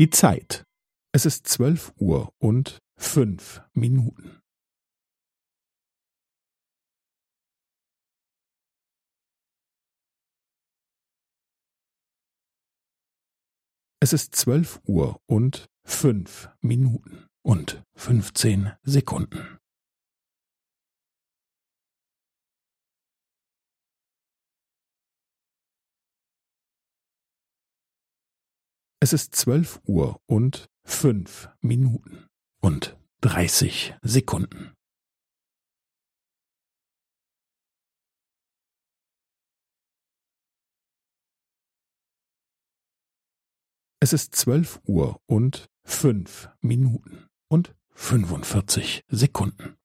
Die Zeit. Es ist zwölf Uhr und fünf Minuten. Es ist zwölf Uhr und fünf Minuten und fünfzehn Sekunden. Es ist zwölf Uhr und fünf Minuten und dreißig Sekunden. Es ist zwölf Uhr und fünf Minuten und fünfundvierzig Sekunden.